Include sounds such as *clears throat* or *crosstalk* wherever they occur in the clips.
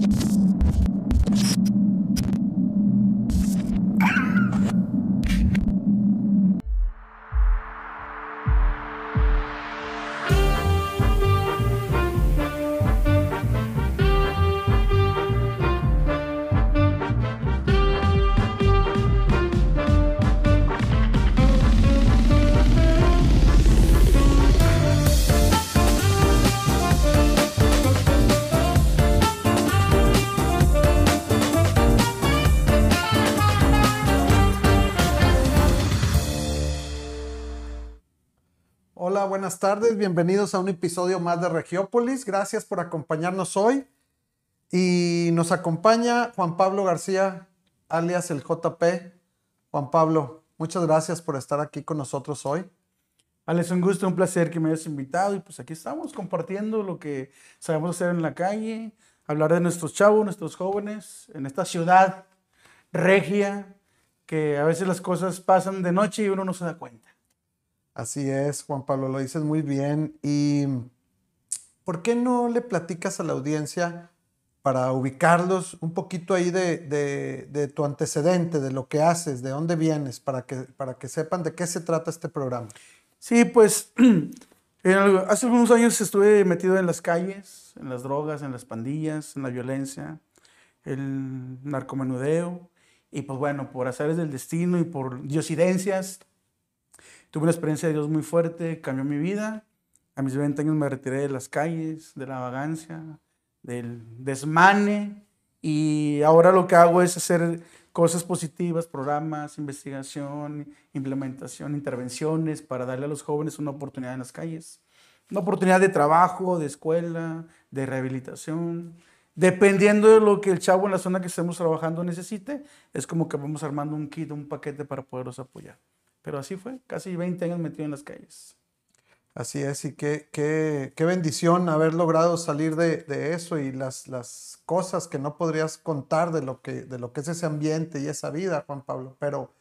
you buenas tardes, bienvenidos a un episodio más de Regiópolis. Gracias por acompañarnos hoy. Y nos acompaña Juan Pablo García, alias el JP. Juan Pablo, muchas gracias por estar aquí con nosotros hoy. Alex, un gusto, un placer que me hayas invitado y pues aquí estamos compartiendo lo que sabemos hacer en la calle, hablar de nuestros chavos, nuestros jóvenes, en esta ciudad regia, que a veces las cosas pasan de noche y uno no se da cuenta. Así es, Juan Pablo, lo dices muy bien. ¿Y por qué no le platicas a la audiencia para ubicarlos un poquito ahí de, de- tu antecedente, de lo que haces, de dónde vienes, para que, para que sepan de qué se trata este programa? Sí, pues *clears throat* algo- hace algunos años estuve metido en las calles, en las drogas, en las pandillas, en la violencia, el narcomenudeo. Y pues bueno, por azares del destino y por diosidencias, tuve una experiencia de Dios muy fuerte, cambió mi vida. A mis 20 años me retiré de las calles, de la vagancia, del desmane. Y ahora lo que hago es hacer cosas positivas, programas, investigación, implementación, intervenciones para darle a los jóvenes una oportunidad en las calles. Una oportunidad de trabajo, de escuela, de rehabilitación. Dependiendo de lo que el chavo en la zona que estemos trabajando necesite, es como que vamos armando un kit, un paquete para poderlos apoyar. Pero así fue, casi 20 años metido en las calles. Así es, y qué, qué, qué bendición haber logrado salir de, eso y las, las cosas que no podrías contar de lo, que, de lo que es ese ambiente y esa vida, Juan Pablo. Pero,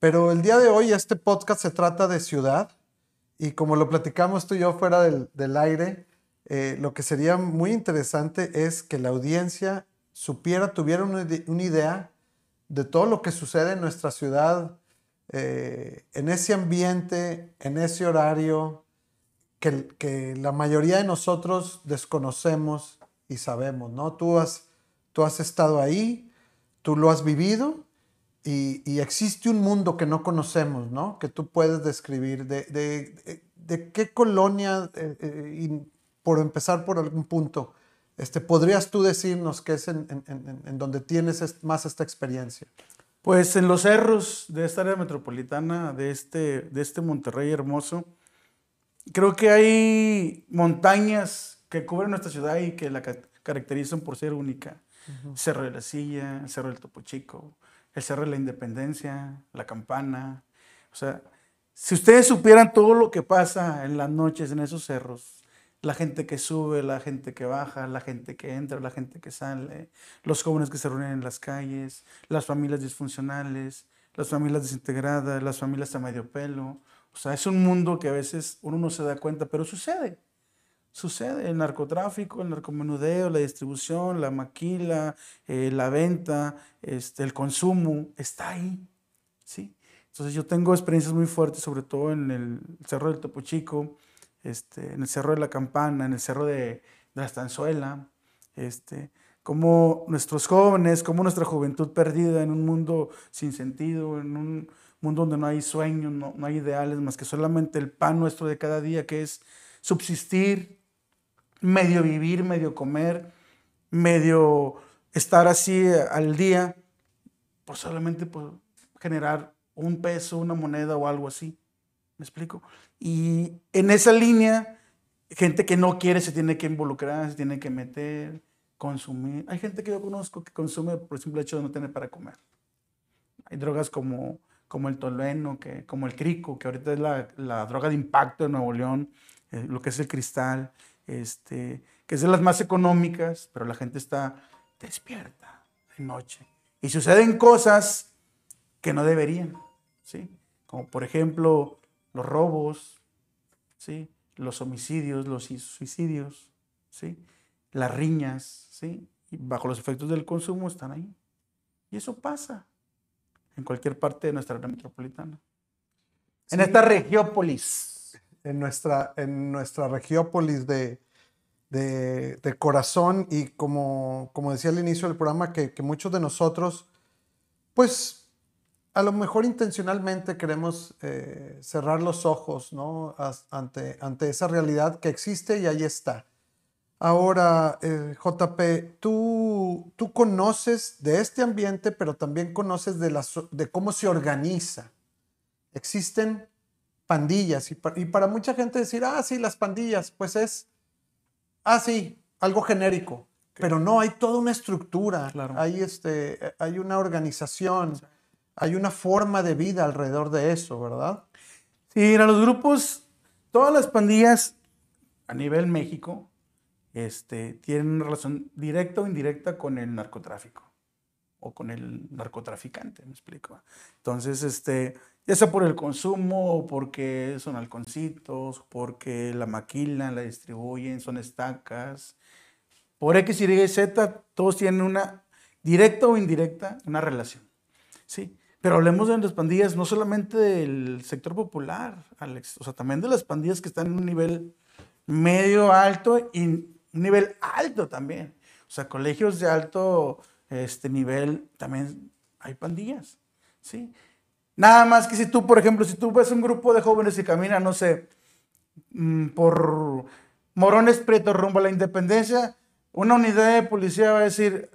pero el día de hoy este podcast se trata de ciudad y como lo platicamos tú y yo fuera del, del aire, eh, lo que sería muy interesante es que la audiencia supiera, tuviera una, una idea de todo lo que sucede en nuestra ciudad, eh, en ese ambiente, en ese horario, que, la mayoría de nosotros desconocemos y sabemos, ¿no? Tú has, tú has estado ahí, tú lo has vivido y, existe un mundo que no conocemos, ¿no? Que tú puedes describir. ¿De, qué colonia, eh, eh, por empezar por algún punto, este, podrías tú decirnos que es en, donde tienes más esta experiencia? Pues en los cerros de esta área metropolitana, de este, de este Monterrey hermoso, creo que hay montañas que cubren nuestra ciudad y que la ca- caracterizan por ser única. Cerro de la Silla, el Cerro del Topo Chico, el Cerro de la Independencia, la Campana. O sea, si ustedes supieran todo lo que pasa en las noches en esos cerros, la gente que sube, la gente que baja, la gente que entra, la gente que sale, los jóvenes que se reúnen en las calles, las familias disfuncionales, las familias desintegradas, las familias a medio pelo. O sea, es un mundo que a veces uno no se da cuenta, pero sucede. Sucede el narcotráfico, el narcomenudeo, la distribución, la maquila, eh, la venta, este, el consumo, está ahí. ¿sí? Entonces yo tengo experiencias muy fuertes, sobre todo en el Cerro del Topo Chico, este, en el Cerro de la Campana, en el Cerro de, la Estanzuela, este, como nuestros jóvenes, como nuestra juventud perdida en un mundo sin sentido, en un mundo donde no hay sueños, no, no hay ideales, más que solamente el pan nuestro de cada día, que es subsistir, medio vivir, medio comer, medio estar así al día, pues solamente por generar un peso, una moneda o algo así. ¿Me explico? Y en esa línea, gente que no quiere se tiene que involucrar, se tiene que meter, consumir. Hay gente que yo conozco que consume por el simple hecho de no tener para comer. Hay drogas como, como el tolueno, que, como el crico, que ahorita es la, la droga de impacto de Nuevo León, eh, lo que es el cristal, este, que es de las más económicas, pero la gente está despierta de noche. Y suceden cosas que no deberían, ¿sí? Como por ejemplo los robos, ¿sí? Los homicidios, los suicidios, ¿sí? Las riñas, ¿sí? y bajo los efectos del consumo están ahí. Y eso pasa en cualquier parte de nuestra área metropolitana. En esta regiópolis. En nuestra, en nuestra regiópolis de, de, corazón y como, como decía al inicio del programa, que, que muchos de nosotros, pues a lo mejor intencionalmente queremos eh, cerrar los ojos ¿no? ante, ante esa realidad que existe y ahí está. Ahora, eh, JP, tú, tú conoces de este ambiente, pero también conoces de, de cómo se organiza. Existen pandillas y, y, para mucha gente decir, ah, sí, las pandillas, pues es, ah, sí, algo genérico. Pero no, hay toda una estructura, hay, este, hay una organización, hay una forma de vida alrededor de eso, ¿verdad? Sí, a los grupos, todas las pandillas a nivel México, este, tienen una relación directa o indirecta con el narcotráfico o con el narcotraficante, me explico. Entonces, este, ya sea por el consumo o porque son halconcitos, porque la maquilan, la distribuyen, son estacas, por X, Y, Z, todos tienen una directa o indirecta, una relación. ¿sí? Pero hablemos de las pandillas, no solamente del sector popular, Alex, o sea, también de las pandillas que están en un nivel medio alto y un nivel alto también. O sea, colegios de alto este, nivel también hay pandillas, ¿sí? Nada más que si tú, por ejemplo, si tú ves un grupo de jóvenes y caminan, no sé, mm, por Morones Prieto rumbo a la independencia, una unidad de policía va a decir,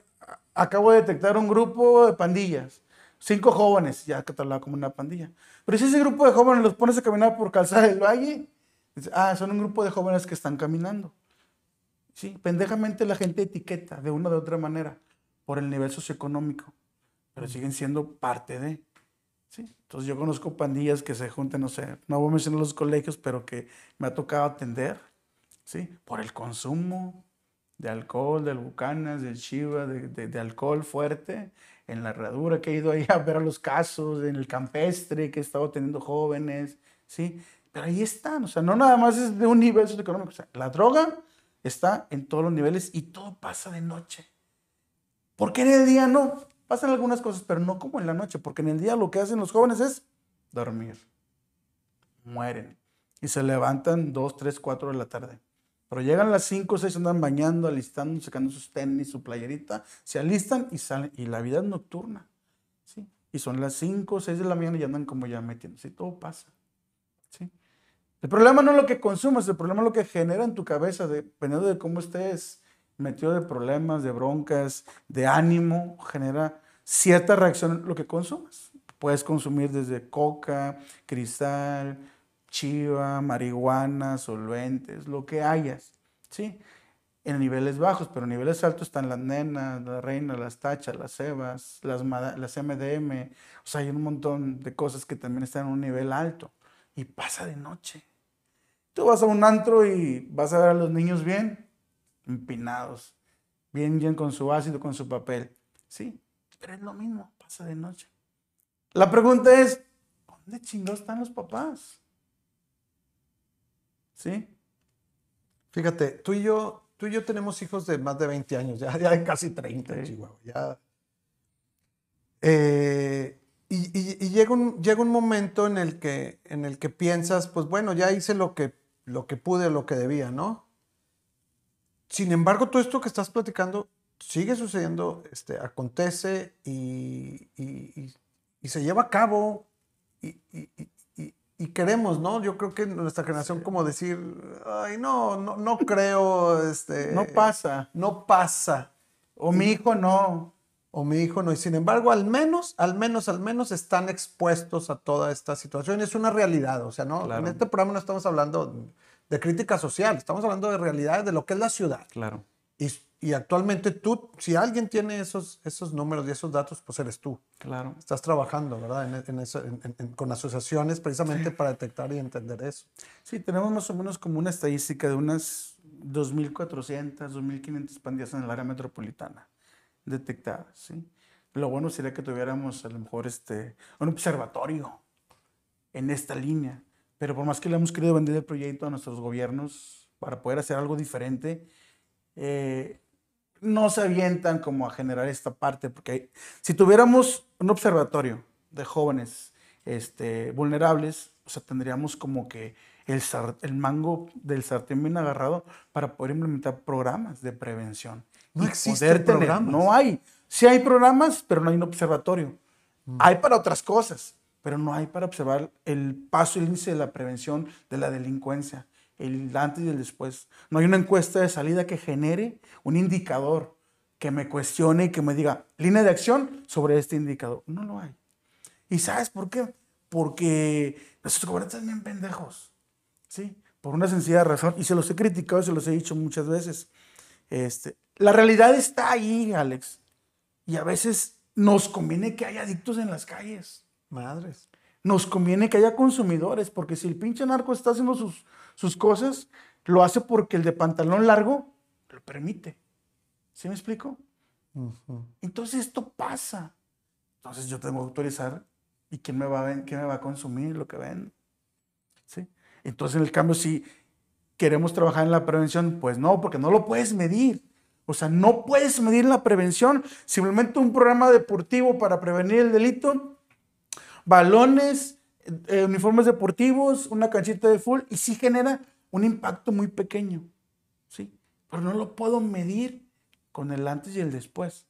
acabo de detectar un grupo de pandillas, cinco jóvenes, ya catalogado como una pandilla. Pero si ese grupo de jóvenes los pones a caminar por Calzada del Valle, ah, son un grupo de jóvenes que están caminando. Sí, pendejamente la gente etiqueta de una o de otra manera por el nivel socioeconómico, pero siguen siendo parte de. ¿sí? Entonces yo conozco pandillas que se juntan, no sé, no voy a mencionar los colegios, pero que me ha tocado atender, ¿sí? Por el consumo de alcohol, del bucanas, del chiva, de, de, alcohol fuerte, en la herradura que he ido ahí a ver a los casos, en el campestre que he estado teniendo jóvenes, ¿sí? Pero ahí están, o sea, no nada más es de un nivel socioeconómico, o sea, la droga está en todos los niveles y todo pasa de noche. ¿Por qué en el día no? Pasan algunas cosas, pero no como en la noche, porque en el día lo que hacen los jóvenes es dormir. Mueren. Y se levantan 2, 3, 4 de la tarde. Pero llegan las 5 6, andan bañando, alistando, sacando sus tenis, su playerita, se alistan y salen. Y la vida es nocturna. ¿sí? Y son las 5 6 de la mañana y andan como ya metiéndose. todo pasa. ¿sí? El problema no es lo que consumes, el problema es lo que genera en tu cabeza, dependiendo de cómo estés metido de problemas, de broncas, de ánimo, genera cierta reacción en lo que consumes. Puedes consumir desde coca, cristal, chiva, marihuana, solventes, lo que hayas, ¿sí? En niveles bajos, pero en niveles altos están las nenas, las reinas, las tachas, las cebas, las, las MDM. O sea, hay un montón de cosas que también están en un nivel alto y pasa de noche. Tú vas a un antro y vas a ver a los niños bien empinados, bien, bien con su ácido, con su papel. Sí, pero es lo mismo, pasa de noche. La pregunta es, ¿dónde chingados están los papás? ¿Sí? Fíjate, tú y yo, tú y yo tenemos hijos de más de 20 años, ya, ya casi 30, Chihuahua. Ya. Eh, y, llega, un, llega un momento en el, que, en el que piensas, pues bueno, ya hice lo que, lo que pude, lo que debía, ¿no? Sin embargo, todo esto que estás platicando sigue sucediendo, este, acontece y, se lleva a cabo y, queremos, ¿no? Yo creo que nuestra generación como decir, ay, no, no, no creo, este... No pasa. No pasa. O mi hijo no o mi hijo no. Y sin embargo, al menos, al menos, al menos están expuestos a toda esta situación. Es una realidad. O sea, no, en este programa no estamos hablando de crítica social, estamos hablando de realidades de lo que es la ciudad. Claro. Y, y, actualmente tú, si alguien tiene esos, esos números y esos datos, pues eres tú. Claro. Estás trabajando, ¿verdad? En, eso, con asociaciones precisamente para detectar y entender eso. Sí, tenemos más o menos como una estadística de unas 2.400, 2.500 pandillas en el área metropolitana detectadas. ¿sí? Lo bueno sería que tuviéramos a lo mejor este, un observatorio en esta línea, pero por más que le hemos querido vender el proyecto a nuestros gobiernos para poder hacer algo diferente, eh, no se avientan como a generar esta parte, porque si tuviéramos un observatorio de jóvenes este, vulnerables, o sea, tendríamos como que el, el mango del sartén bien agarrado para poder implementar programas de prevención. No existen programas. No hay. Sí hay programas, pero no hay un observatorio. Mm. Hay para otras cosas, pero no hay para observar el paso y el índice de la prevención de la delincuencia, el antes y el después. No hay una encuesta de salida que genere un indicador que me cuestione y que me diga línea de acción sobre este indicador. No lo hay. ¿Y sabes por qué? Porque nuestros gobernantes son bien pendejos. ¿Sí? Por una sencilla razón. Y se los he criticado, se los he dicho muchas veces. Este, la realidad está ahí, Alex. Y a veces nos conviene que haya adictos en las calles. Madres. Nos conviene que haya consumidores, porque si el pinche narco está haciendo sus, sus cosas, lo hace porque el de pantalón largo lo permite. ¿Sí me explico? Entonces esto pasa. Entonces yo tengo que autorizar y quién me va a, quién me va a consumir lo que ven. ¿Sí? Entonces en el cambio si queremos trabajar en la prevención, pues no, porque no lo puedes medir. O sea, no puedes medir la prevención. Simplemente un programa deportivo para prevenir el delito, balones, eh, uniformes deportivos, una canchita de full, y sí genera un impacto muy pequeño. ¿sí? Pero no lo puedo medir con el antes y el después.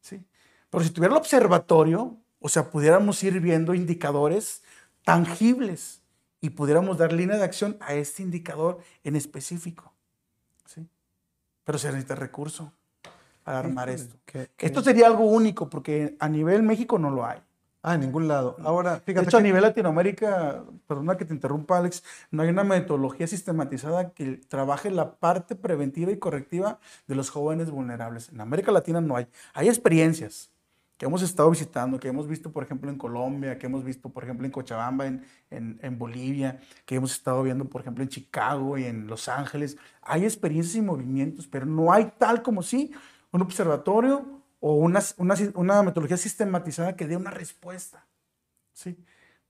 ¿sí? Pero si tuviera el observatorio, o sea, pudiéramos ir viendo indicadores tangibles y pudiéramos dar línea de acción a este indicador en específico. ¿sí? pero se necesita recurso para armar esto. Esto sería algo único porque a nivel México no lo hay. Ah, en ningún lado. Ahora, fíjate. De hecho, a nivel Latinoamérica, perdona que te interrumpa, Alex, no hay una metodología sistematizada que trabaje la parte preventiva y correctiva de los jóvenes vulnerables. En América Latina no hay. Hay experiencias, que hemos estado visitando, que hemos visto, por ejemplo, en Colombia, que hemos visto, por ejemplo, en Cochabamba, en, en, Bolivia, que hemos estado viendo, por ejemplo, en Chicago y en Los Ángeles. Hay experiencias y movimientos, pero no hay tal como sí un observatorio o una, una, una metodología sistematizada que dé una respuesta. ¿sí?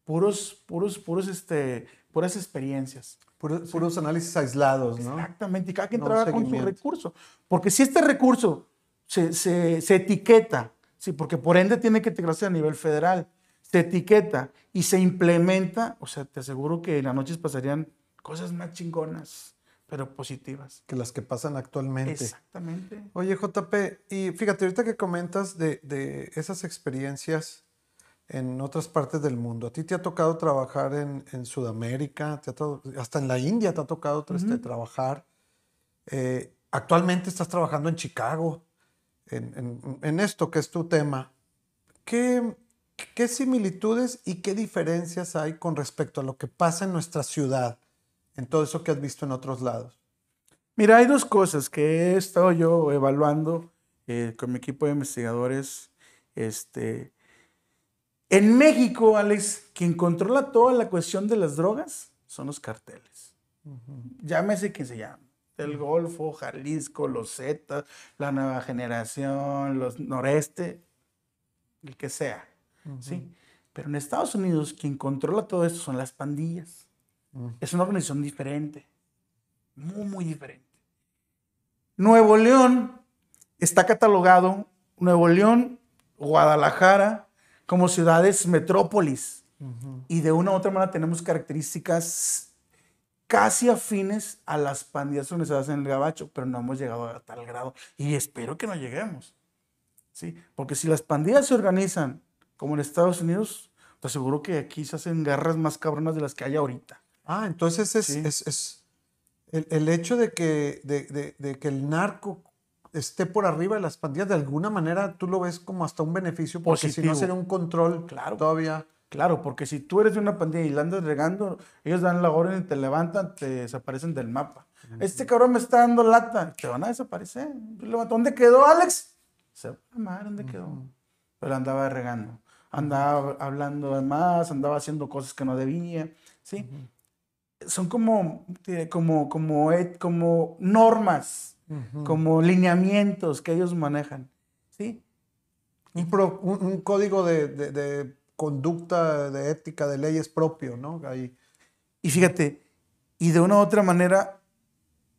Puros, puros, puros, este, puras experiencias. Puros, análisis aislados, ¿no? Exactamente, y cada quien trabaja con su recurso. Porque si este recurso se, se, se etiqueta Sí, porque por ende tiene que integrarse a nivel federal. Se etiqueta y se implementa, o sea, te aseguro que en las noches pasarían cosas más chingonas, pero positivas. Que las que pasan actualmente. Exactamente. Oye, JP, y fíjate, ahorita que comentas de, esas experiencias en otras partes del mundo, ¿a ti te ha tocado trabajar en, Sudamérica? hasta en la India te ha tocado este, trabajar. Eh, actualmente estás trabajando en Chicago en, esto que es tu tema, ¿qué, ¿qué similitudes y qué diferencias hay con respecto a lo que pasa en nuestra ciudad, en todo eso que has visto en otros lados? Mira, hay dos cosas que he estado yo evaluando eh, con mi equipo de investigadores. Este, en México, Alex, quien controla toda la cuestión de las drogas son los carteles. Llámese quien se llame el Golfo, Jalisco, los Zetas, la nueva generación, los noreste, el que sea. ¿sí? Pero en Estados Unidos quien controla todo esto son las pandillas. Es una organización diferente, muy, muy diferente. Nuevo León está catalogado, Nuevo León, Guadalajara, como ciudades metrópolis. Y de una u otra manera tenemos características casi afines a las pandillas organizadas en el gabacho, pero no hemos llegado a tal grado y espero que no lleguemos. ¿sí? Porque si las pandillas se organizan como en Estados Unidos, te aseguro que aquí se hacen guerras más cabronas de las que hay ahorita. Ah, entonces es, es, el, hecho de que, de, que el narco esté por arriba de las pandillas, de alguna manera tú lo ves como hasta un beneficio, porque si no sería un control claro. todavía Claro, porque si tú eres de una pandilla y la andas regando, ellos dan la orden y te levantan, te desaparecen del mapa. Este cabrón me está dando lata, te van a desaparecer. ¿Dónde quedó Alex? Se va a amar, ¿dónde quedó? Pero andaba regando, andaba hablando de más, andaba haciendo cosas que no debía, ¿sí? Son como, como, como, como normas, como lineamientos que ellos manejan, ¿sí? Un, código de conducta de ética, de leyes propio, ¿no? Ahí. Y fíjate, y de una u otra manera,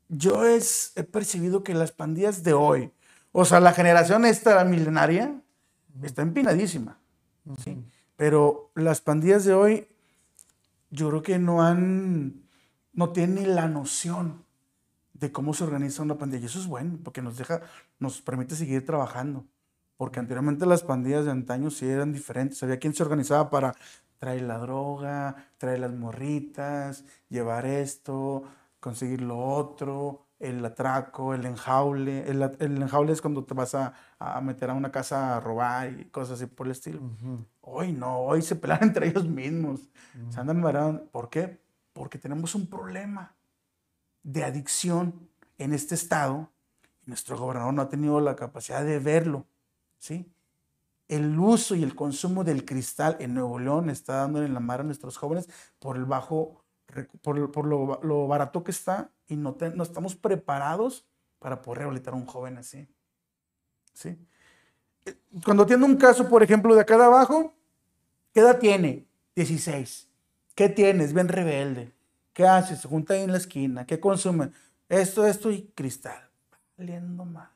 yo es, he percibido que las pandillas de hoy, O sea, la generación esta, la milenaria, está empinadísima. ¿sí? Pero las pandillas de hoy, yo creo que no han, no tienen ni la noción de cómo se organiza una pandilla. Y eso es bueno, porque nos deja, nos permite seguir trabajando. Porque anteriormente las pandillas de antaño sí eran diferentes. Había quien se organizaba para traer la droga, traer las morritas, llevar esto, conseguir lo otro, el atraco, el enjaule. El, el enjaule es cuando te vas a, a, meter a una casa a robar y cosas así por el estilo. Hoy no, hoy se pelean *laughs* entre ellos mismos. Se andan marando. ¿Por qué? Porque tenemos un problema de adicción en este estado. Nuestro gobernador no ha tenido la capacidad de verlo. ¿sí? El uso y el consumo del cristal en Nuevo León está dando en la mar a nuestros jóvenes por el bajo, por, por lo, lo, barato que está y no, te, no, estamos preparados para poder rehabilitar a un joven así. ¿sí? Cuando tiene un caso, por ejemplo, de acá de abajo, ¿qué edad tiene? 16. ¿Qué tienes? Ven rebelde. ¿Qué hace? Se junta ahí en la esquina. ¿Qué consume? Esto, esto y cristal. Valiendo mal.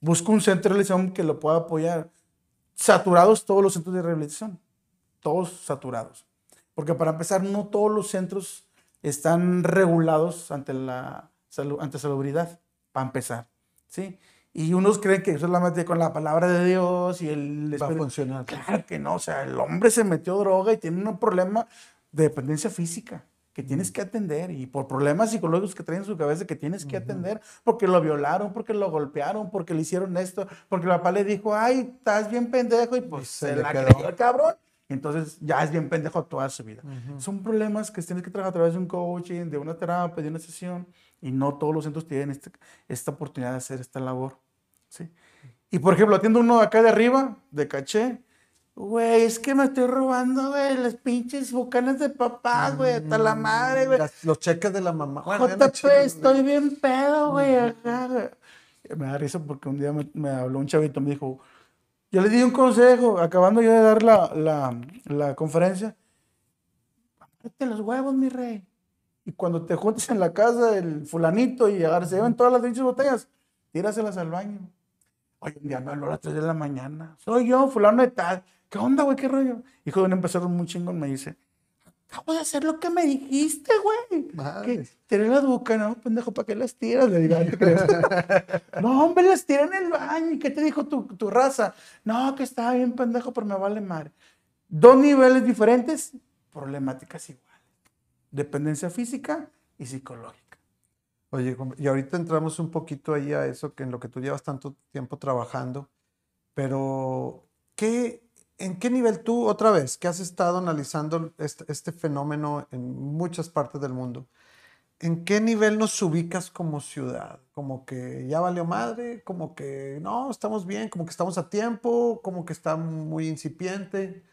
Busca un centro de rehabilitación que lo pueda apoyar. Saturados todos los centros de rehabilitación. Todos saturados. Porque para empezar, no todos los centros están regulados ante la ante salubridad. Para empezar. ¿Sí? Y unos creen que solamente con la palabra de Dios y el... Va a funcionar. Claro que no. O sea, el hombre se metió droga y tiene un problema de dependencia física que tienes que atender y por problemas psicológicos que traen en su cabeza que tienes que atender porque lo violaron, porque lo golpearon, porque le hicieron esto, porque el papá le dijo, ay, estás bien pendejo y pues se, se la creyó el cabrón. Entonces ya es bien pendejo toda su vida. Son problemas que tienes que trabajar a través de un coaching, de una terapia, de una sesión y no todos los centros tienen este, esta oportunidad de hacer esta labor. ¿sí? Y por ejemplo, atiendo uno acá de arriba, de caché, Güey, es que me estoy robando, güey, las pinches bucanas de papá, güey, hasta la madre, güey. Los cheques de la mamá. Bueno, JP, no estoy bien pedo, güey, ajá, güey. Me da risa porque un día me, me, habló un chavito, me dijo, yo le di un consejo, acabando yo de dar la, la, la conferencia, Mete los huevos, mi rey. Y cuando te juntes en la casa del fulanito y se llevan todas las pinches botellas, tíraselas al baño. Oye, un día me habló a las 3 de la mañana. Soy yo, fulano de tal. ¿Qué onda, güey? ¿Qué rollo? Hijo de un empresario muy chingón me dice, acabo de hacer lo que me dijiste, güey. Que tiré las bucas, no, pendejo, ¿para qué las tiras? Le digo, *laughs* no, hombre, las tiré en el baño. ¿Y qué te dijo tu, tu raza? No, que estaba bien pendejo, pero me vale madre. Dos niveles diferentes, problemáticas iguales. Dependencia física y psicológica. Oye, y ahorita entramos un poquito ahí a eso, que en lo que tú llevas tanto tiempo trabajando, pero ¿qué, ¿En qué nivel tú, otra vez, que has estado analizando este, este, fenómeno en muchas partes del mundo, ¿en qué nivel nos ubicas como ciudad? Como que ya valió madre, como que no, estamos bien, como que estamos a tiempo, como que está muy incipiente.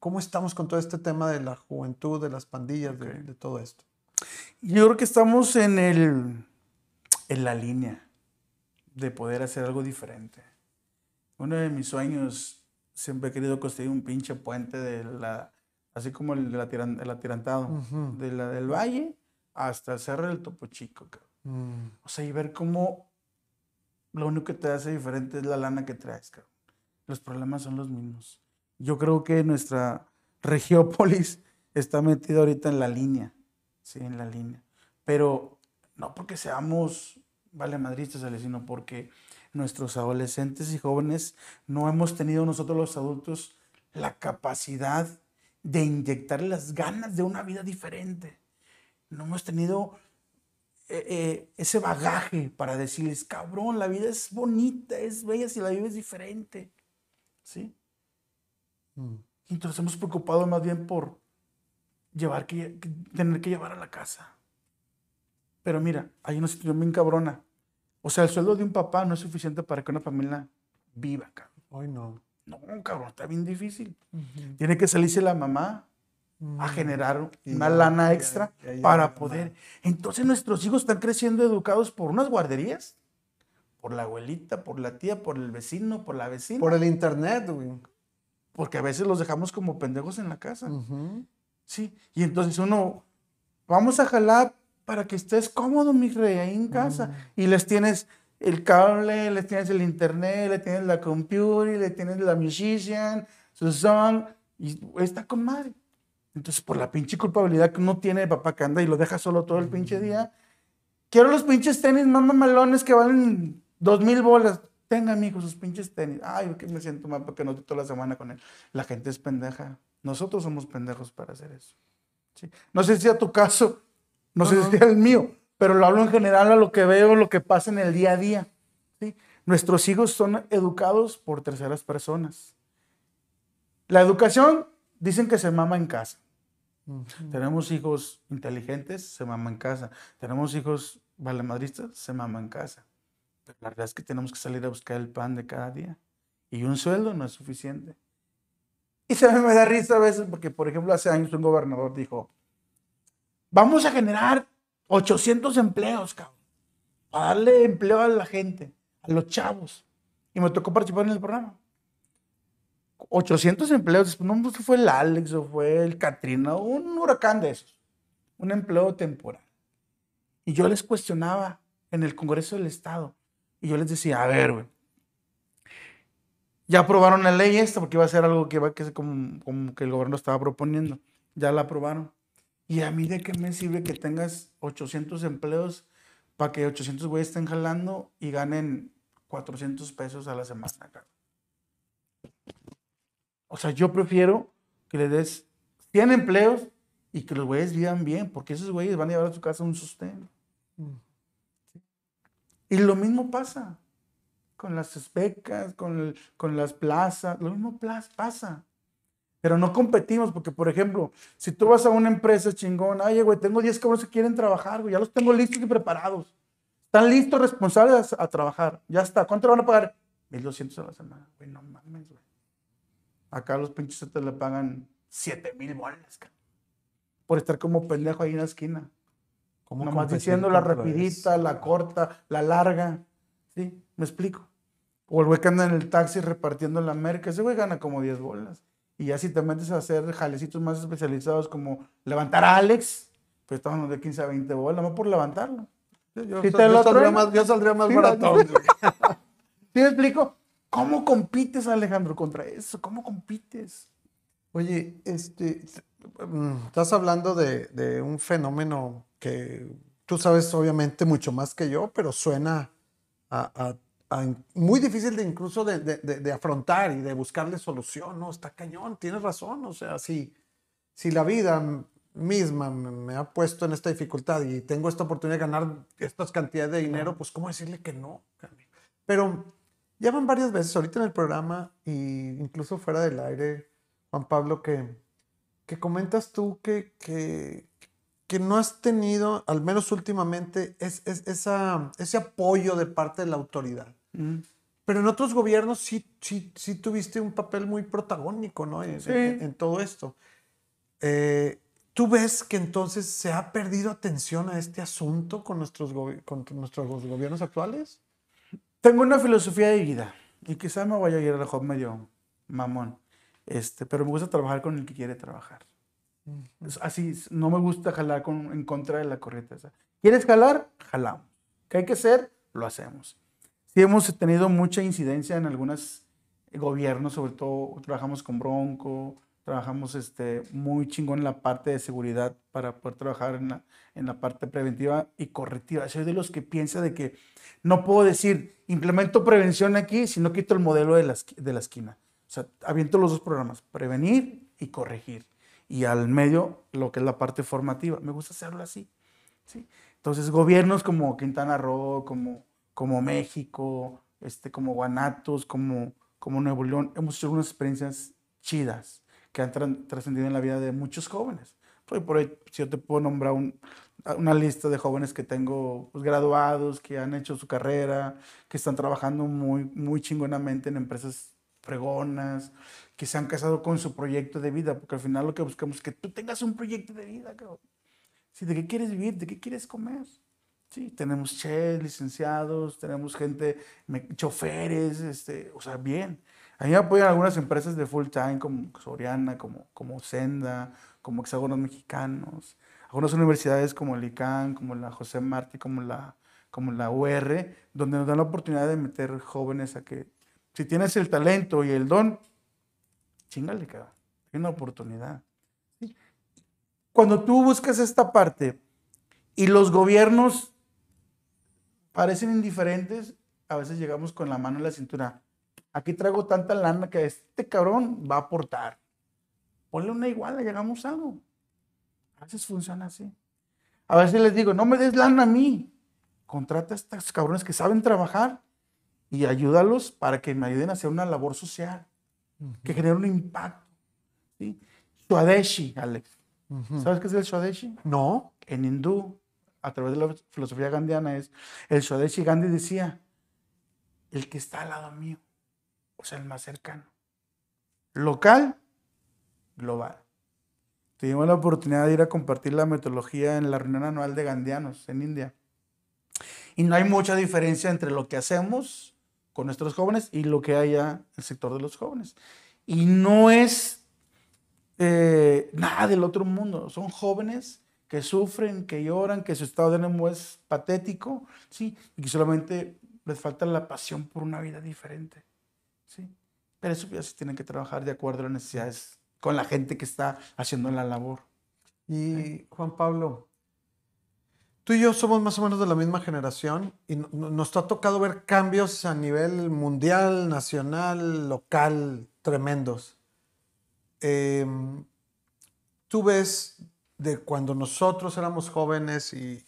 ¿Cómo estamos con todo este tema de la juventud, de las pandillas, okay. de, de, todo esto? Yo creo que estamos en, el, en la línea de poder hacer algo diferente. Uno de mis sueños siempre he querido construir un pinche puente de la, así como el, de la tiran, el atirantado, uh -huh. de la del valle hasta el cerro del Topo Chico. Mm. O sea, y ver cómo lo único que te hace diferente es la lana que traes. Cabrón. Los problemas son los mismos. Yo creo que nuestra regiópolis está metida ahorita en la línea, sí, en la línea. Pero no porque seamos vale madristas, sino porque nuestros adolescentes y jóvenes no hemos tenido nosotros los adultos la capacidad de inyectar las ganas de una vida diferente. No hemos tenido eh, eh, ese bagaje para decirles, cabrón, la vida es bonita, es bella si la vida es diferente. ¿Sí? Mm. Entonces hemos preocupado más bien por llevar que, que, tener que llevar a la casa. Pero mira, hay una situación bien cabrona. O sea, el sueldo de un papá no es suficiente para que una familia viva, cabrón. Hoy no. No, cabrón, está bien difícil. Uh -huh. Tiene que salirse la mamá a generar y una ya, lana extra ya, ya, para poder. Entonces nuestros hijos están creciendo educados por unas guarderías, por la abuelita, por la tía, por el vecino, por la vecina. Por el internet, güey. Porque a veces los dejamos como pendejos en la casa. Uh -huh. Sí, y entonces uno, vamos a jalar para que estés cómodo, mi rey, ahí en casa. Mm. Y les tienes el cable, le tienes el internet, le tienes la computer, le tienes la musician, su song, y está con madre. Entonces, por la pinche culpabilidad que uno tiene de papá que anda y lo deja solo todo el pinche día, quiero los pinches tenis más mamalones que valen dos mil bolas. Tenga, amigo, sus pinches tenis. Ay, que me siento mal porque no estoy toda la semana con él. La gente es pendeja. Nosotros somos pendejos para hacer eso. ¿sí? No sé si sea tu caso, no sé si sea el mío, pero lo hablo en general a lo que veo, lo que pasa en el día a día. ¿sí? Nuestros hijos son educados por terceras personas. La educación dicen que se mama en casa. Tenemos hijos inteligentes, se mama en casa. Tenemos hijos valemadristas, se mama en casa. Pero la verdad es que tenemos que salir a buscar el pan de cada día. Y un sueldo no es suficiente. Y se me da risa a veces porque, por ejemplo, hace años un gobernador dijo, vamos a generar 800 empleos, cabrón. Para darle empleo a la gente, a los chavos. Y me tocó participar en el programa. 800 empleos, no sé si fue el Alex o fue el Katrina, un huracán de esos, un empleo temporal. Y yo les cuestionaba en el Congreso del Estado, y yo les decía, a ver, güey, ya aprobaron la ley esta, porque iba a ser algo que iba como que el gobierno estaba proponiendo, ya la aprobaron. ¿Y a mí de qué me sirve que tengas 800 empleos para que 800 güeyes estén jalando y ganen 400 pesos a la semana? O sea, yo prefiero que le des 100 empleos y que los güeyes vivan bien, porque esos güeyes van a llevar a su casa un sustento. Y lo mismo pasa con las becas, con, con las plazas, lo mismo pasa. Pero no competimos, porque por ejemplo, si tú vas a una empresa chingona, ay, güey, tengo 10 cabros que quieren trabajar, güey, ya los tengo listos y preparados. Están listos, responsables a, trabajar. Ya está. ¿Cuánto le van a pagar? 1200 a la semana. Güey, no mames, güey. Acá los pinches te le pagan 7 mil bolas, por estar como pendejo ahí en la esquina. Como Nomás diciendo la rapidita, la corta, la larga. ¿Sí? ¿Me explico? O el güey que anda en el taxi repartiendo la merca, ese güey gana como 10 bolas. Y ya si te metes a hacer jalecitos más especializados como levantar a Alex, pues estamos de 15 a 20 bolas, no por levantarlo. Yo, saldría, más, yo saldría más barato. *laughs* ¿Sí me explico? ¿Cómo compites, Alejandro, contra eso? ¿Cómo compites? Oye, este, mm, estás hablando de, un fenómeno que tú sabes obviamente mucho más que yo, pero suena a, muy difícil de incluso de, afrontar y de buscarle solución, ¿no? Está cañón, tienes razón, o sea, si, si la vida misma me, ha puesto en esta dificultad y tengo esta oportunidad de ganar estas cantidades de dinero, pues ¿cómo decirle que no? Pero ya van varias veces ahorita en el programa e incluso fuera del aire, Juan Pablo, que, que comentas tú que, que, que no has tenido, al menos últimamente, es, esa, ese apoyo de parte de la autoridad. Mm. Pero en otros gobiernos sí, sí, sí, tuviste un papel muy protagónico ¿no? en, todo esto. Eh, ¿Tú ves que entonces se ha perdido atención a este asunto con nuestros, con nuestros gobiernos actuales? Tengo una filosofía de vida y quizá me vaya a ir a la medio mamón, este, pero me gusta trabajar con el que quiere trabajar. Así, no me gusta jalar con, en contra de la corriente. ¿Quieres jalar? Jalamos. ¿Qué hay que hacer? Lo hacemos. Sí hemos tenido mucha incidencia en algunos gobiernos, sobre todo trabajamos con Bronco, trabajamos este, muy chingón en la parte de seguridad para poder trabajar en la, en la parte preventiva y correctiva. Soy de los que piensa de que no puedo decir, implemento prevención aquí si no quito el modelo de la, de la esquina. O sea, aviento los dos programas, prevenir y corregir. Y al medio lo que es la parte formativa. Me gusta hacerlo así. ¿sí? Entonces, gobiernos como Quintana Roo, como, como México, este, como Guanatos, como, como Nuevo León, hemos hecho unas experiencias chidas que han trascendido en la vida de muchos jóvenes. Por por ahí, si yo te puedo nombrar una lista de jóvenes que tengo pues, graduados, que han hecho su carrera, que están trabajando muy, muy chingonamente en empresas fregonas, que se han casado con su proyecto de vida, porque al final lo que buscamos es que tú tengas un proyecto de vida. Sí, ¿De qué quieres vivir? ¿De qué quieres comer? Sí, tenemos chefs, licenciados, tenemos gente, choferes, este, o sea, bien. A mí me apoyan algunas empresas de full time como Soriana, como, como Senda, como Hexágonos Mexicanos. Algunas universidades como el ICANN, como la José Martí, como la como la UR, donde nos dan la oportunidad de meter jóvenes a que, si tienes el talento y el don, chingale, cabrón, hay una oportunidad. Cuando tú buscas esta parte y los gobiernos parecen indiferentes, a veces llegamos con la mano en la cintura. Aquí traigo tanta lana que este cabrón va a aportar. Ponle una iguala, llegamos a algo. A veces funciona así. A veces les digo, no me des lana a mí. Contrata a estos cabrones que saben trabajar y ayúdalos para que me ayuden a hacer una labor social que genere un impacto. ¿sí? Swadeshi, Alex. ¿Sabes qué es el Swadeshi? No. En hindú, a través de la filosofía gandiana, es el Swadeshi Gandhi decía, el que está al lado mío, o sea, el más cercano. Local, global. Tuvimos la oportunidad de ir a compartir la metodología en la reunión anual de Gandianos en India. Y no hay mucha diferencia entre lo que hacemos con nuestros jóvenes y lo que hay en el sector de los jóvenes. Y no es eh, nada del otro mundo. Son jóvenes que sufren, que lloran, que su estado de ánimo es patético, ¿sí? Y que solamente les falta la pasión por una vida diferente, ¿sí? Pero eso ya se tienen que trabajar de acuerdo a las necesidades con la gente que está haciendo la labor. Y Juan Pablo, tú y yo somos más o menos de la misma generación y nos ha tocado ver cambios a nivel mundial, nacional, local, tremendos. Em, tú ves de cuando nosotros éramos jóvenes y...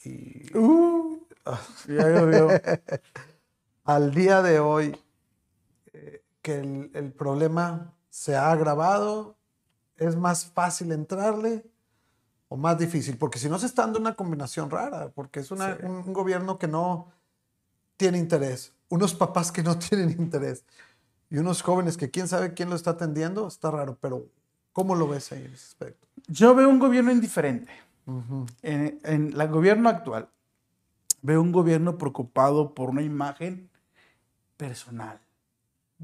Uh, ya al día de hoy, eh, que el, problema se ha agravado, es más fácil entrarle o más difícil, porque si no se está dando una combinación rara, porque es un, un gobierno que no tiene interés, unos papás que no *laughs* tienen interés y unos jóvenes que quién sabe quién lo está atendiendo, está raro, pero ¿cómo lo ves ahí en ese aspecto? Yo veo un gobierno indiferente. en, en el gobierno actual, veo un gobierno preocupado por una imagen personal.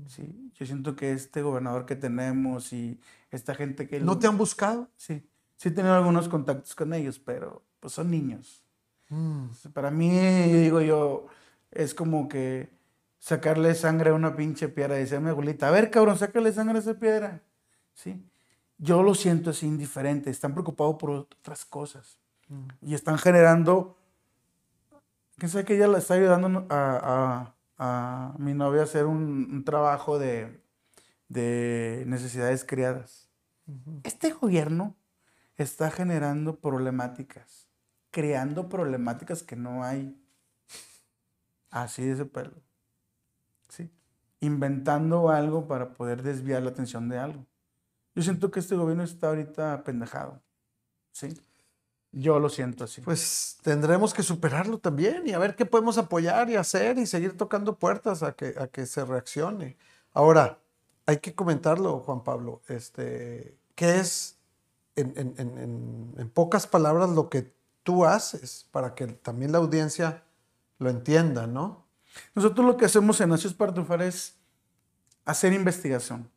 Sí, yo siento que este gobernador que tenemos y esta gente que... ¿No te han buscado? Sí, sí he tenido algunos contactos con ellos, pero pues son niños. Mm. Para mí, digo yo, es como que sacarle sangre a una pinche piedra y decirme, abuelita, a ver cabrón, sácale sangre a esa piedra. Sí, yo lo siento así indiferente, están preocupados por otras cosas y están generando, quién sabe que ella la está ayudando a, mi novia a hacer un, trabajo de, necesidades criadas. Este gobierno está generando problemáticas, creando problemáticas que no hay. Así de ese pelo. ¿Sí? Inventando algo para poder desviar la atención de algo. Yo siento que este gobierno está ahorita pendejado. ¿Sí? Yo lo siento así. Pues tendremos que superarlo también y a ver qué podemos apoyar y hacer y seguir tocando puertas a que, a que se reaccione. Ahora, hay que comentarlo, Juan Pablo. Este, ¿Qué es, en, en, en, pocas palabras, lo que tú haces para que también la audiencia lo entienda, no? Nosotros lo que hacemos en Nacios Partufar es hacer investigación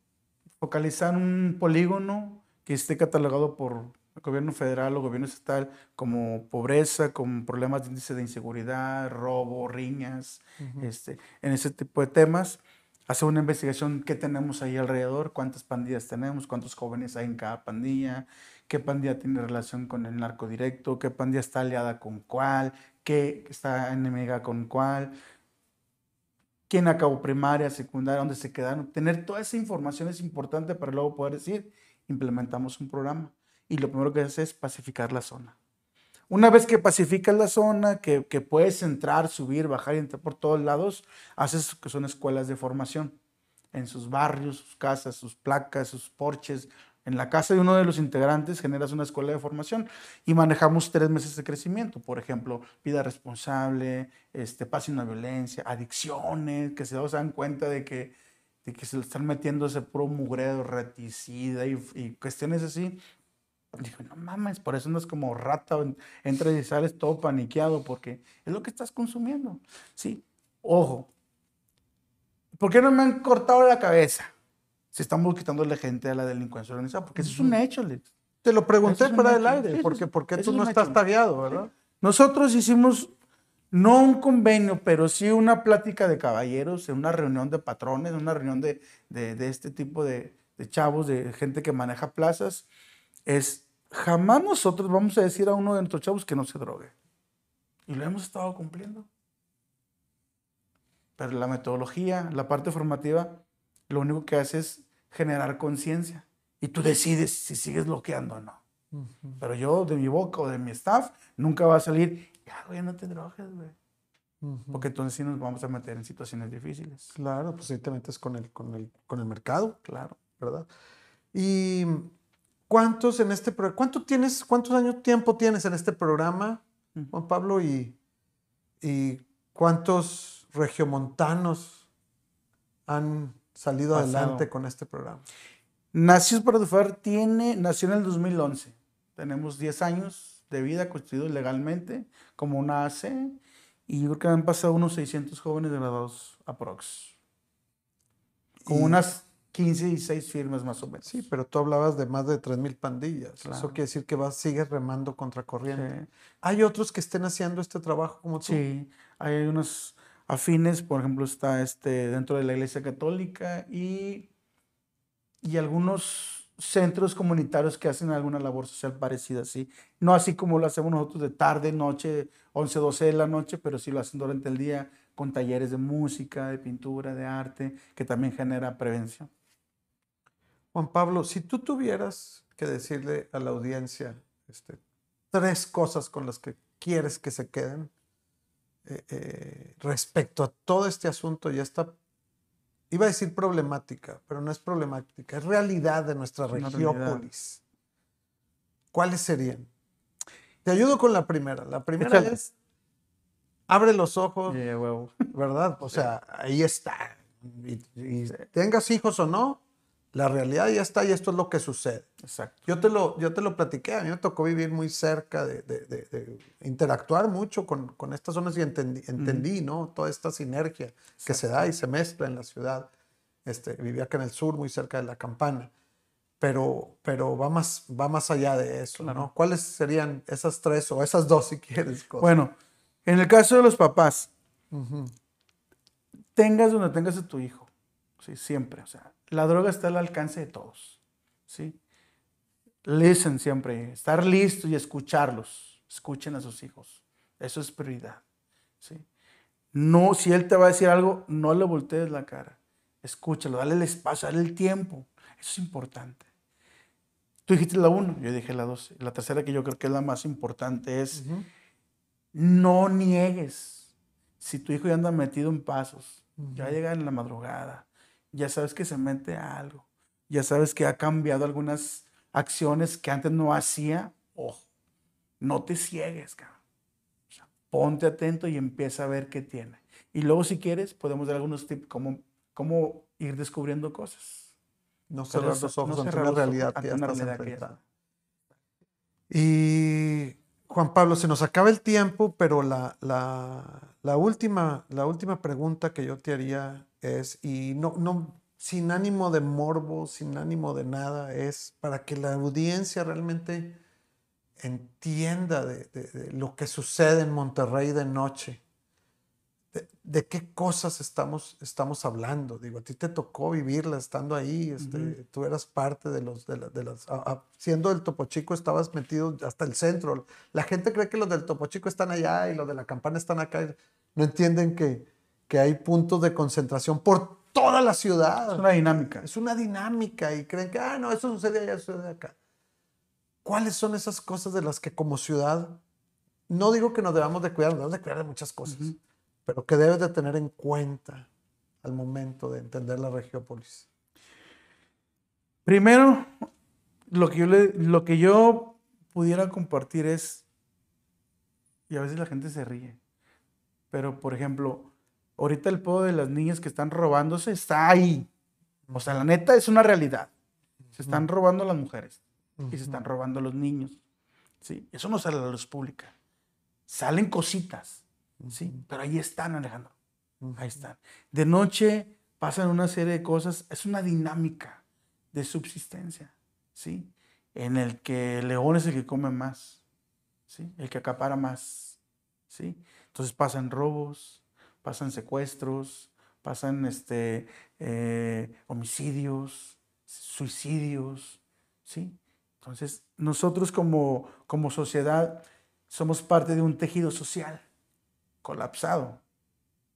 focalizar un polígono que esté catalogado por el gobierno federal o gobierno estatal como pobreza, con problemas de índice de inseguridad, robo, riñas, este, en ese tipo de temas. Hacer una investigación qué tenemos ahí alrededor, cuántas pandillas tenemos, cuántos jóvenes hay en cada pandilla, qué pandilla tiene relación con el narco directo, qué pandilla está aliada con cuál, qué está enemiga con cuál quién acabó primaria, secundaria, dónde se quedaron. Tener toda esa información es importante para luego poder decir, implementamos un programa. Y lo primero que hace es pacificar la zona. Una vez que pacificas la zona, que, que puedes entrar, subir, bajar y entrar por todos lados, haces que son escuelas de formación en sus barrios, sus casas, sus placas, sus porches, en la casa de uno de los integrantes generas una escuela de formación y manejamos tres meses de crecimiento. Por ejemplo, vida responsable, este, paz y no violencia, adicciones, que se dan cuenta de que, se le están metiendo ese puro mugrero, reticida y, y cuestiones así. Digo, no mames, por eso no es como rata, entra y sales todo paniqueado, porque es lo que estás consumiendo. Sí, ojo. ¿Por qué no me han cortado la cabeza? Se estamos quitándole gente a la delincuencia organizada, porque eso es un hecho, Alex. Te lo pregunté fuera del aire, porque, porque tú no estás tagueado, ¿verdad? Nosotros hicimos no un convenio, pero sí una plática de caballeros, en una reunión de patrones, una reunión de, de, este tipo de, de, chavos, de gente que maneja plazas, es jamás nosotros vamos a decir a uno de nuestros chavos que no se drogue. Y lo hemos estado cumpliendo. Pero la metodología, la parte formativa, lo único que hace es generar conciencia. Y tú decides si sigues bloqueando o no. Pero yo, de mi boca o de mi staff, nunca va a salir, ya, güey, no te drogues, güey. Porque entonces sí nos vamos a meter en situaciones difíciles. Claro, pues ahí te metes con el, con el, con el mercado, claro, ¿verdad? Y cuántos en este programa, ¿cuánto tienes, cuántos años tiempo tienes en este programa, Juan Pablo? Y, y cuántos regiomontanos han salido adelante con este programa. Nacidos para Dufar tiene, nació en el 2011. Tenemos 10 años de vida constituidos legalmente como una AC y yo creo que han pasado unos 600 jóvenes graduados aprox. Con unas 15 y 6 firmas más o menos. Sí, pero tú hablabas de más de 3.000 pandillas. Eso quiere decir que vas, sigues remando contra corriente. ¿Hay otros que estén haciendo este trabajo como tú? Sí, hay unos afines, por ejemplo, está este dentro de la Iglesia Católica y, y algunos centros comunitarios que hacen alguna labor social parecida así. No así como lo hacemos nosotros de tarde, noche, 11, 12 de la noche, pero sí lo hacen durante el día con talleres de música, de pintura, de arte, que también genera prevención. Juan Pablo, si tú tuvieras que decirle a la audiencia este, tres cosas con las que quieres que se queden, eh, eh, respecto a todo este asunto y esta, iba a decir problemática, pero no es problemática, es realidad de nuestra regiópolis. ¿Cuáles serían? Te ayudo con la primera. La primera es, abre los ojos, ¿verdad? O sea, ahí está. y tengas hijos o no, la realidad ya está y esto es lo que sucede. Exacto. Yo te lo, yo te lo platiqué, a mí me tocó vivir muy cerca, de, de, de, interactuar mucho con, con, estas zonas y entendí, entendí ¿no? Toda esta sinergia que se da y se mezcla en la ciudad. Este, vivía acá en el sur, muy cerca de la campana. Pero, pero va, más, va más allá de eso, ¿no? ¿Cuáles serían esas tres o esas dos, si quieres? Bueno, en el caso de los papás, tengas donde tengas a tu hijo, ¿sí? siempre, o sea, la droga está al alcance de todos. ¿sí? Listen siempre, estar listo y escucharlos. Escuchen a sus hijos. Eso es prioridad. ¿sí? No, si él te va a decir algo, no le voltees la cara. Escúchalo, dale el espacio, dale el tiempo. Eso es importante. Tú dijiste la uno, yo dije la dos. La tercera que yo creo que es la más importante es no niegues. Si tu hijo ya anda metido en pasos, ya llega en la madrugada, ya sabes que se mete a algo, ya sabes que ha cambiado algunas acciones que antes no hacía, ojo, no te ciegues, cabrón. ponte atento y empieza a ver qué tiene. Y luego, si quieres, podemos dar algunos tips cómo, cómo ir descubriendo cosas. No cerrar los ojos ante una realidad que ya estás Y Juan Pablo, se nos acaba el tiempo, pero la, la, la, última, la última pregunta que yo te haría es, y no, no, sin ánimo de morbo, sin ánimo de nada, es para que la audiencia realmente entienda de, lo que sucede en Monterrey de noche. De, qué cosas estamos, estamos hablando. Digo, a ti te tocó vivirla estando ahí, este, tú eras parte de los, de, las, siendo del Topo Chico estabas metido hasta el centro. La gente cree que los del Topo Chico están allá y los de la campana están acá. No entienden que, que hay puntos de concentración por toda la ciudad. Es una dinámica. Es una dinámica y creen que, ah, no, eso sucede allá, eso sucede acá. ¿Cuáles son esas cosas de las que como ciudad, no digo que nos debamos de cuidar, debemos de cuidar de muchas cosas, pero que debes de tener en cuenta al momento de entender la regiópolis? Primero, lo que yo, lo que yo pudiera compartir es, y a veces la gente se ríe, pero por ejemplo, Ahorita el pedo de las niñas que están robándose está ahí. O sea, la neta es una realidad. Se están robando las mujeres y se están robando los niños. ¿sí? Eso no sale a la luz pública. Salen cositas, ¿sí? Pero ahí están, Alejandro. Ahí están. De noche pasan una serie de cosas. Es una dinámica de subsistencia, ¿sí? En el que el león es el que come más, ¿sí? El que acapara más, ¿sí? Entonces pasan robos, pasan secuestros, pasan este, eh, homicidios, suicidios, ¿sí? Entonces, nosotros como, como sociedad somos parte de un tejido social colapsado,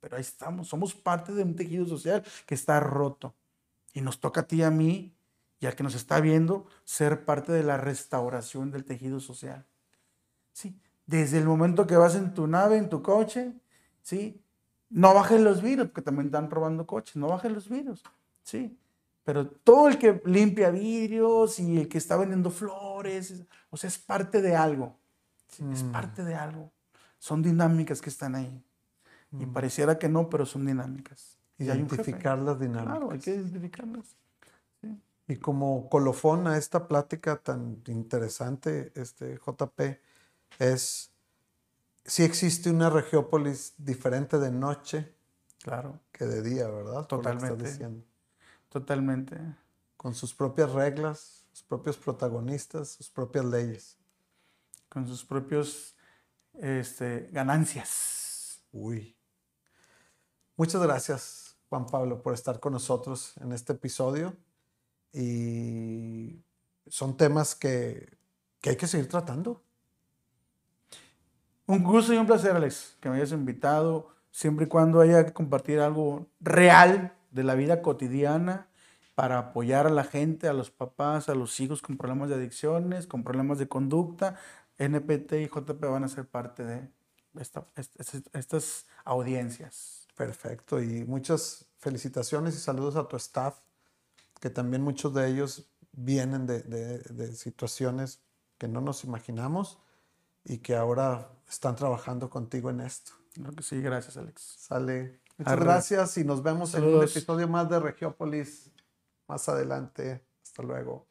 pero ahí estamos, somos parte de un tejido social que está roto. Y nos toca a ti y a mí, y al que nos está viendo, ser parte de la restauración del tejido social. ¿Sí? Desde el momento que vas en tu nave, en tu coche, ¿sí? No bajen los virus, porque también están robando coches, no bajen los virus, ¿sí? Pero todo el que limpia vidrios y el que está vendiendo flores, o sea, es parte de algo, es mm. parte de algo. Son dinámicas que están ahí. Y mm. pareciera que no, pero son dinámicas. Identificar las dinámicas. Claro, hay que identificarlas. Y como colofón a esta plática tan interesante, este JP, es si existe una regiópolis diferente de noche claro. que de día, ¿verdad? Totalmente. Totalmente. Con sus propias reglas, sus propios protagonistas, sus propias leyes. Con sus propios este, ganancias. Uy. Muchas gracias, Juan Pablo, por estar con nosotros en este episodio. Y son temas que, que hay que seguir tratando. Un gusto y un placer, Alex, que me hayas invitado, siempre y cuando haya que compartir algo real de la vida cotidiana para apoyar a la gente, a los papás, a los hijos con problemas de adicciones, con problemas de conducta. NPT y JP van a ser parte de estas audiencias. Perfecto, y muchas felicitaciones y saludos a tu staff, que también muchos de ellos vienen de, de situaciones que no nos imaginamos y que ahora están trabajando contigo en esto. Creo que sí, gracias Alex. Sale. Muchas gracias y nos vemos en un episodio más de Regiópolis más adelante. Hasta luego.